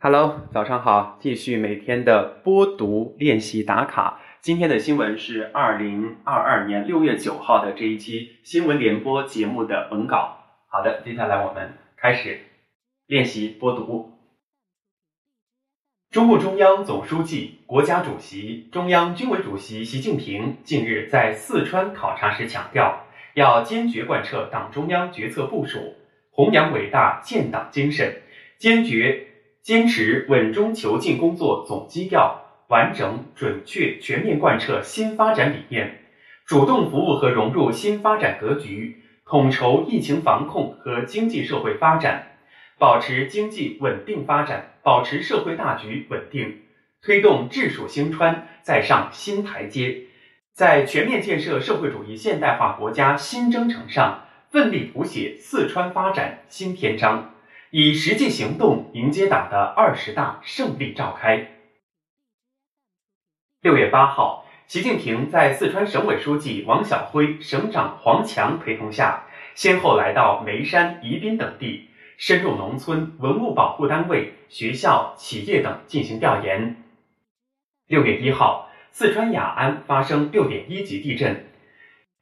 Hello，早上好，继续每天的播读练习打卡。今天的新闻是二零二二年六月九号的这一期新闻联播节目的文稿。好的，接下来我们开始练习播读。中共中央总书记、国家主席、中央军委主席习近平近日在四川考察时强调，要坚决贯彻党中央决策部署，弘扬伟大建党精神，坚决。坚持稳中求进工作总基调，完整、准确、全面贯彻新发展理念，主动服务和融入新发展格局，统筹疫情防控和经济社会发展，保持经济稳定发展，保持社会大局稳定，推动治蜀兴川再上新台阶，在全面建设社会主义现代化国家新征程上，奋力谱写四川发展新篇章。以实际行动迎接党的二十大胜利召开。六月八号，习近平在四川省委书记王晓辉、省长黄强陪同下，先后来到眉山、宜宾等地，深入农村、文物保护单位、学校、企业等进行调研。六月一号，四川雅安发生六点一级地震，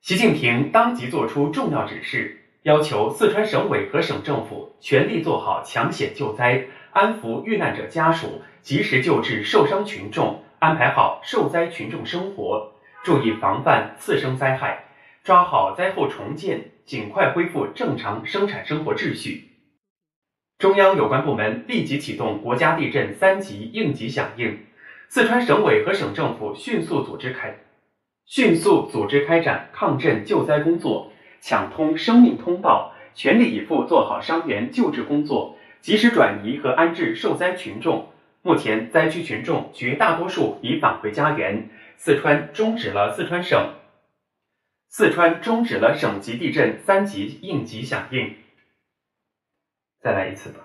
习近平当即作出重要指示。要求四川省委和省政府全力做好抢险救灾，安抚遇难者家属，及时救治受伤群众，安排好受灾群众生活，注意防范次生灾害，抓好灾后重建，尽快恢复正常生产生活秩序。中央有关部门立即启动国家地震三级应急响应，四川省委和省政府迅速组织开，迅速组织开展抗震救灾工作。抢通生命通道，全力以赴做好伤员救治工作，及时转移和安置受灾群众。目前，灾区群众绝大多数已返回家园。四川终止了四川省四川终止了省级地震三级应急响应。再来一次吧。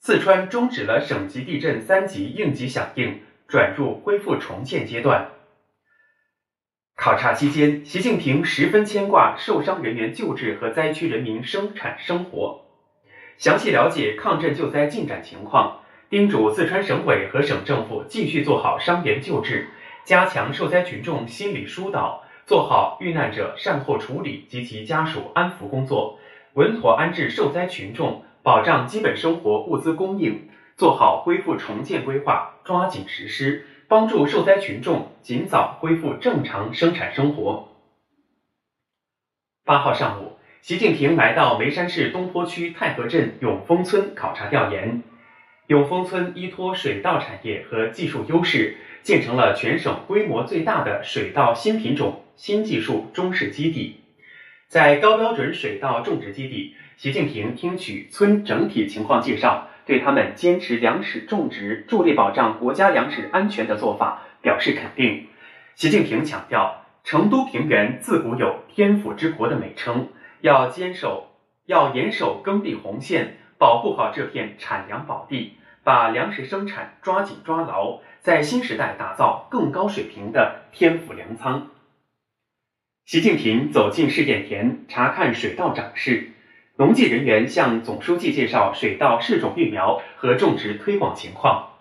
四川终止了省级地震三级应急响应，转入恢复重建阶段。考察期间，习近平十分牵挂受伤人员救治和灾区人民生产生活，详细了解抗震救灾进展情况，叮嘱四川省委和省政府继续做好伤员救治，加强受灾群众心理疏导，做好遇难者善后处理及其家属安抚工作，稳妥安置受灾群众，保障基本生活物资供应，做好恢复重建规划，抓紧实施。帮助受灾群众尽早恢复正常生产生活。八号上午，习近平来到眉山市东坡区太和镇永丰村考察调研。永丰村依托水稻产业和技术优势，建成了全省规模最大的水稻新品种、新技术中试基地。在高标准水稻种植基地，习近平听取村整体情况介绍。对他们坚持粮食种植、助力保障国家粮食安全的做法表示肯定。习近平强调，成都平原自古有“天府之国”的美称，要坚守、要严守耕地红线，保护好这片产粮宝地，把粮食生产抓紧抓牢，在新时代打造更高水平的天府粮仓。习近平走进试验田，查看水稻长势。农技人员向总书记介绍水稻试种育苗和种植推广情况。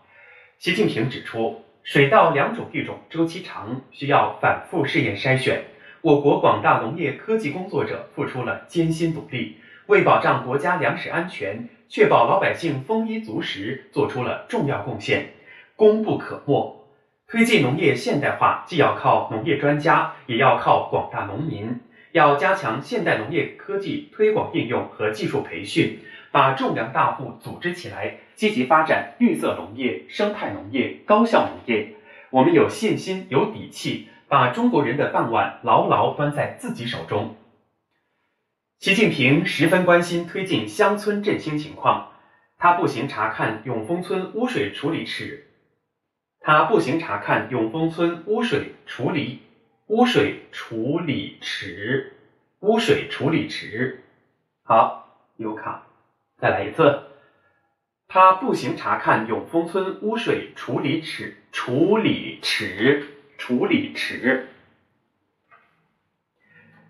习近平指出，水稻两种育种周期长，需要反复试验筛选。我国广大农业科技工作者付出了艰辛努力，为保障国家粮食安全、确保老百姓丰衣足食做出了重要贡献，功不可没。推进农业现代化，既要靠农业专家，也要靠广大农民。要加强现代农业科技推广应用和技术培训，把种粮大户组织起来，积极发展绿色农业、生态农业、高效农业。我们有信心、有底气，把中国人的饭碗牢牢端在自己手中。习近平十分关心推进乡村振兴情况，他步行查看永丰村污水处理池，他步行查看永丰村污水处理。污水处理池，污水处理池，好，有卡，再来一次。他步行查看永丰村污水处理池，处理池，处理池。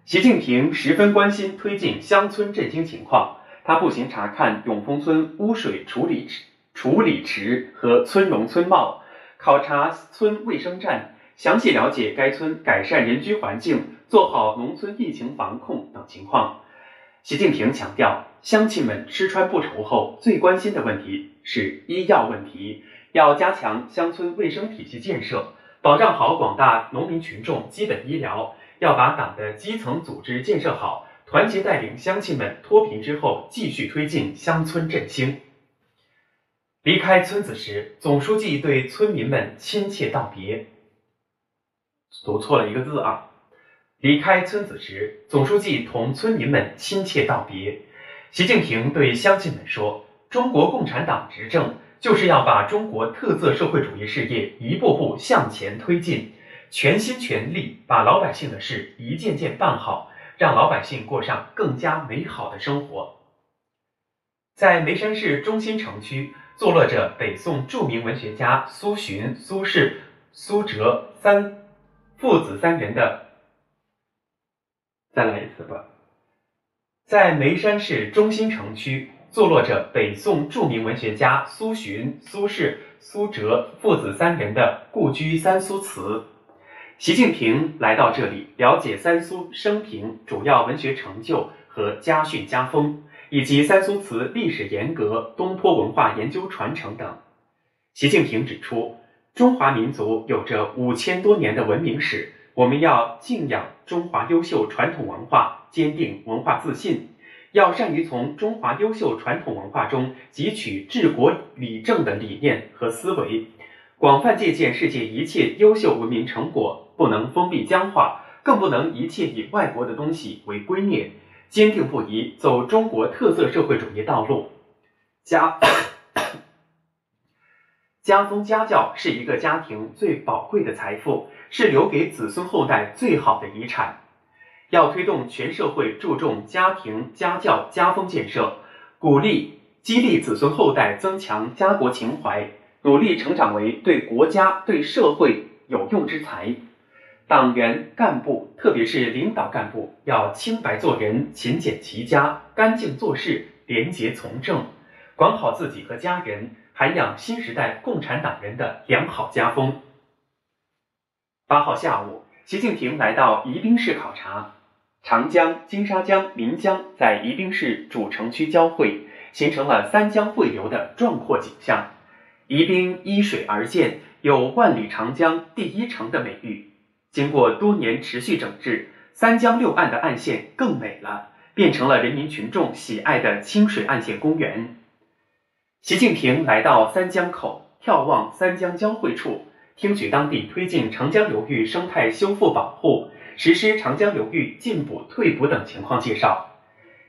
习近平十分关心推进乡村振兴情况，他步行查看永丰村污水处理池，处理池和村容村貌，考察村卫生站，详细了解该村改善人居环境、做好农村疫情防控等情况。习近平强调，乡亲们吃穿不愁后，最关心的问题是医药问题，要加强乡村卫生体系建设，保障好广大农民群众基本医疗，要把党的基层组织建设好。团结带领乡亲们脱贫之后，继续推进乡村振兴。离开村子时，总书记对村民们亲切道别。读错了一个字啊！离开村子时，总书记同村民们亲切道别。习近平对乡亲们说：“中国共产党执政就是要把中国特色社会主义事业一步步向前推进，全心全力把老百姓的事一件件办好。”让老百姓过上更加美好的生活。在眉山市中心城区，坐落着北宋著名文学家苏洵、苏轼、苏辙三父子三人的。再来一次吧。在眉山市中心城区，坐落着北宋著名文学家苏洵、苏轼、苏辙父子三人的故居三苏祠。习近平来到这里，了解三苏生平、主要文学成就和家训家风，以及三苏祠历史沿革、东坡文化研究传承等。习近平指出，中华民族有着五千多年的文明史，我们要敬仰中华优秀传统文化，坚定文化自信，要善于从中华优秀传统文化中汲取治国理政的理念和思维，广泛借鉴世界一切优秀文明成果。不能封闭僵化，更不能一切以外国的东西为圭臬，坚定不移走中国特色社会主义道路。加家风家教是一个家庭最宝贵的财富，是留给子孙后代最好的遗产。要推动全社会注重家庭家教家风建设，鼓励激励子孙后代增强家国情怀，努力成长为对国家对社会有用之才。党员干部，特别是领导干部，要清白做人、勤俭齐家、干净做事、廉洁从政，管好自己和家人，涵养新时代共产党人的良好家风。八号下午，习近平来到宜宾市考察，长江、金沙江、岷江在宜宾市主城区交汇，形成了三江汇流的壮阔景象。宜宾依水而建，有“万里长江第一城”的美誉。经过多年持续整治，三江六岸的岸线更美了，变成了人民群众喜爱的清水岸线公园。习近平来到三江口，眺望三江交汇处，听取当地推进长江流域生态修复保护、实施长江流域进补退补等情况介绍。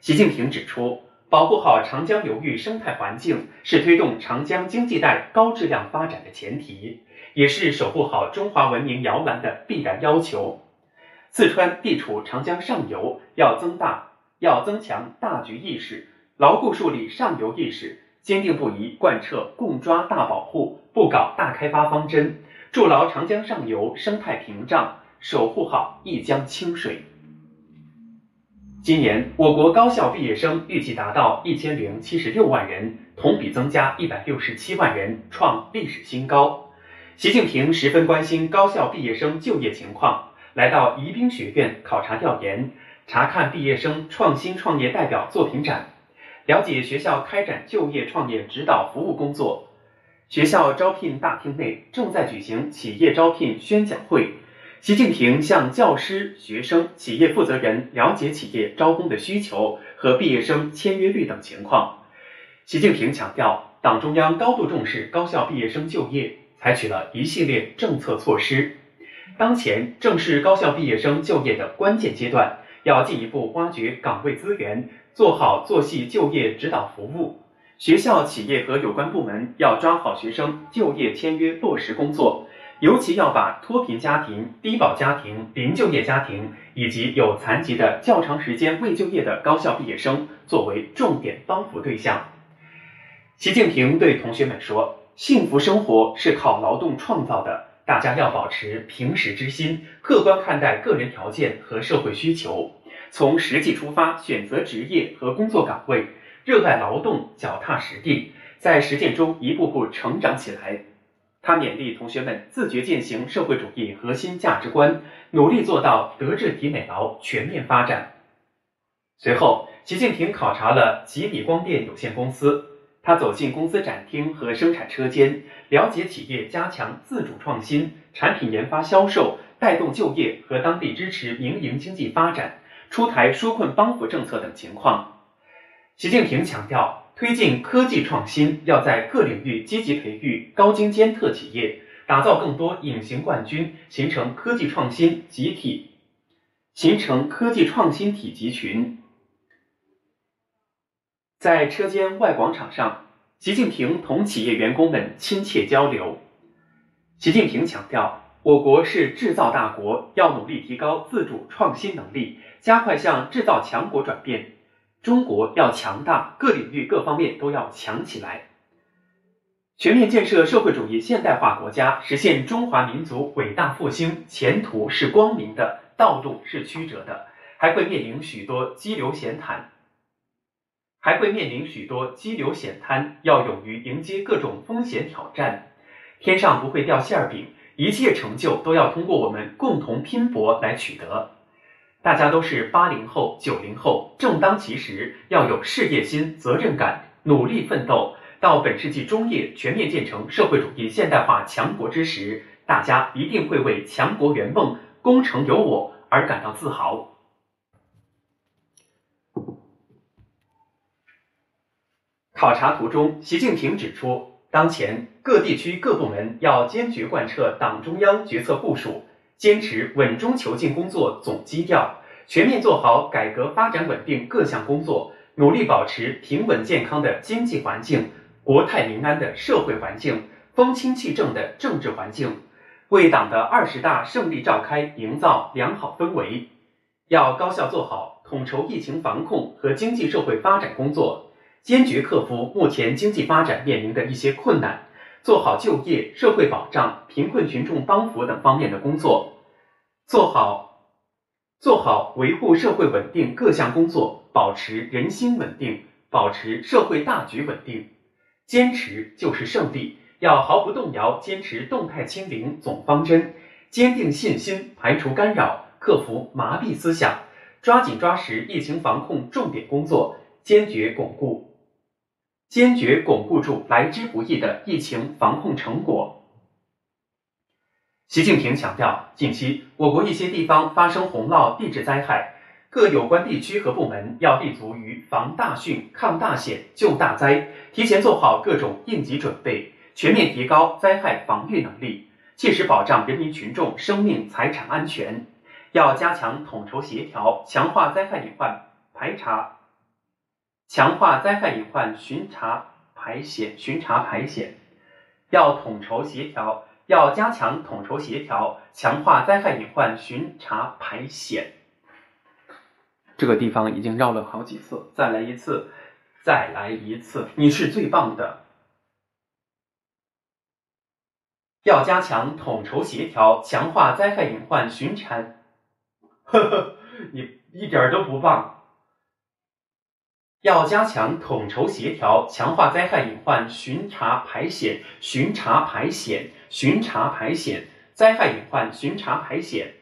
习近平指出，保护好长江流域生态环境是推动长江经济带高质量发展的前提。也是守护好中华文明摇篮的必然要求。四川地处长江上游，要增大、要增强大局意识，牢固树立上游意识，坚定不移贯彻共抓大保护、不搞大开发方针，筑牢长江上游生态屏障，守护好一江清水。今年我国高校毕业生预计达到一千零七十六万人，同比增加一百六十七万人，创历史新高。习近平十分关心高校毕业生就业情况，来到宜宾学院考察调研，查看毕业生创新创业代表作品展，了解学校开展就业创业指导服务工作。学校招聘大厅内正在举行企业招聘宣讲会，习近平向教师、学生、企业负责人了解企业招工的需求和毕业生签约率等情况。习近平强调，党中央高度重视高校毕业生就业。采取了一系列政策措施，当前正是高校毕业生就业的关键阶段，要进一步挖掘岗位资源，做好做细就业指导服务。学校、企业和有关部门要抓好学生就业签约落实工作，尤其要把脱贫家庭、低保家庭、零就业家庭以及有残疾的较长时间未就业的高校毕业生作为重点帮扶对象。习近平对同学们说。幸福生活是靠劳动创造的，大家要保持平时之心，客观看待个人条件和社会需求，从实际出发选择职业和工作岗位，热爱劳动，脚踏实地，在实践中一步步成长起来。他勉励同学们自觉践行社会主义核心价值观，努力做到德智体美劳全面发展。随后，习近平考察了吉比光电有限公司，他走进公司展厅和生产车间，了解企业加强自主创新、产品研发销售、带动就业和当地支持民营经济发展、出台纾困帮扶政策等情况。习近平强调。推进科技创新，要在各领域积极培育高精尖特企业，打造更多隐形冠军，形成科技创新集体，形成科技创新体集群。在车间外广场上，习近平同企业员工们亲切交流。习近平强调，我国是制造大国，要努力提高自主创新能力，加快向制造强国转变。中国要强大，各领域各方面都要强起来。全面建设社会主义现代化国家，实现中华民族伟大复兴，前途是光明的，道路是曲折的，还会面临许多激流险滩，还会面临许多激流险滩，要勇于迎接各种风险挑战。天上不会掉馅儿饼，一切成就都要通过我们共同拼搏来取得。大家都是八零后、九零后，正当其时，要有事业心、责任感，努力奋斗。到本世纪中叶全面建成社会主义现代化强国之时，大家一定会为强国圆梦、功成有我而感到自豪。考察途中，习近平指出，当前各地区各部门要坚决贯彻党中央决策部署。坚持稳中求进工作总基调，全面做好改革发展稳定各项工作，努力保持平稳健康的经济环境、国泰民安的社会环境、风清气正的政治环境，为党的二十大胜利召开营造良好氛围。要高效做好统筹疫情防控和经济社会发展工作，坚决克服目前经济发展面临的一些困难。做好就业、社会保障、贫困群众帮扶等方面的工作，做好做好维护社会稳定各项工作，保持人心稳定，保持社会大局稳定。坚持就是胜利，要毫不动摇坚持动态清零总方针，坚定信心，排除干扰，克服麻痹思想，抓紧抓实疫情防控重点工作，坚决巩固。坚决巩固住来之不易的疫情防控成果。习近平强调，近期我国一些地方发生洪涝地质灾害，各有关地区和部门要立足于防大汛、抗大险、救大灾，提前做好各种应急准备，全面提高灾害防御能力，切实保障人民群众生命财产安全。要加强统筹协调，强化灾害隐患排查。强化灾害隐患巡查排险，巡查排险要统筹协调，要加强统筹协调，强化灾害隐患巡查排险。这个地方已经绕了好几次，再来一次，再来一次，你是最棒的。要加强统筹协调，强化灾害隐患巡查。呵呵，你一点都不棒。要加强统筹协调，强化灾害隐患巡查排险、巡查排险、巡查排险、灾害隐患巡查排险。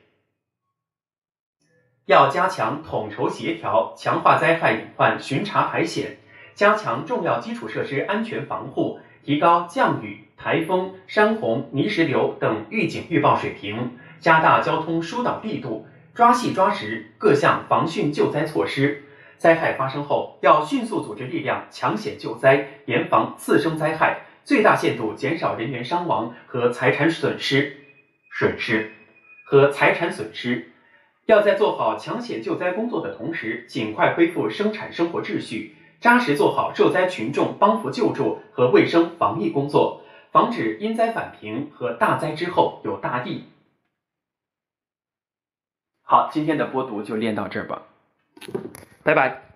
要加强统筹协调，强化灾害隐患巡查排险，加强重要基础设施安全防护，提高降雨、台风、山洪、泥石流等预警预报水平，加大交通疏导力度，抓细抓实各项防汛救灾措施。灾害发生后，要迅速组织力量抢险救灾，严防次生灾害，最大限度减少人员伤亡和财产损失。损失和财产损失，要在做好抢险救灾工作的同时，尽快恢复生产生活秩序，扎实做好受灾群众帮扶救助和卫生防疫工作，防止因灾返贫和大灾之后有大疫。好，今天的播读就练到这儿吧。拜拜。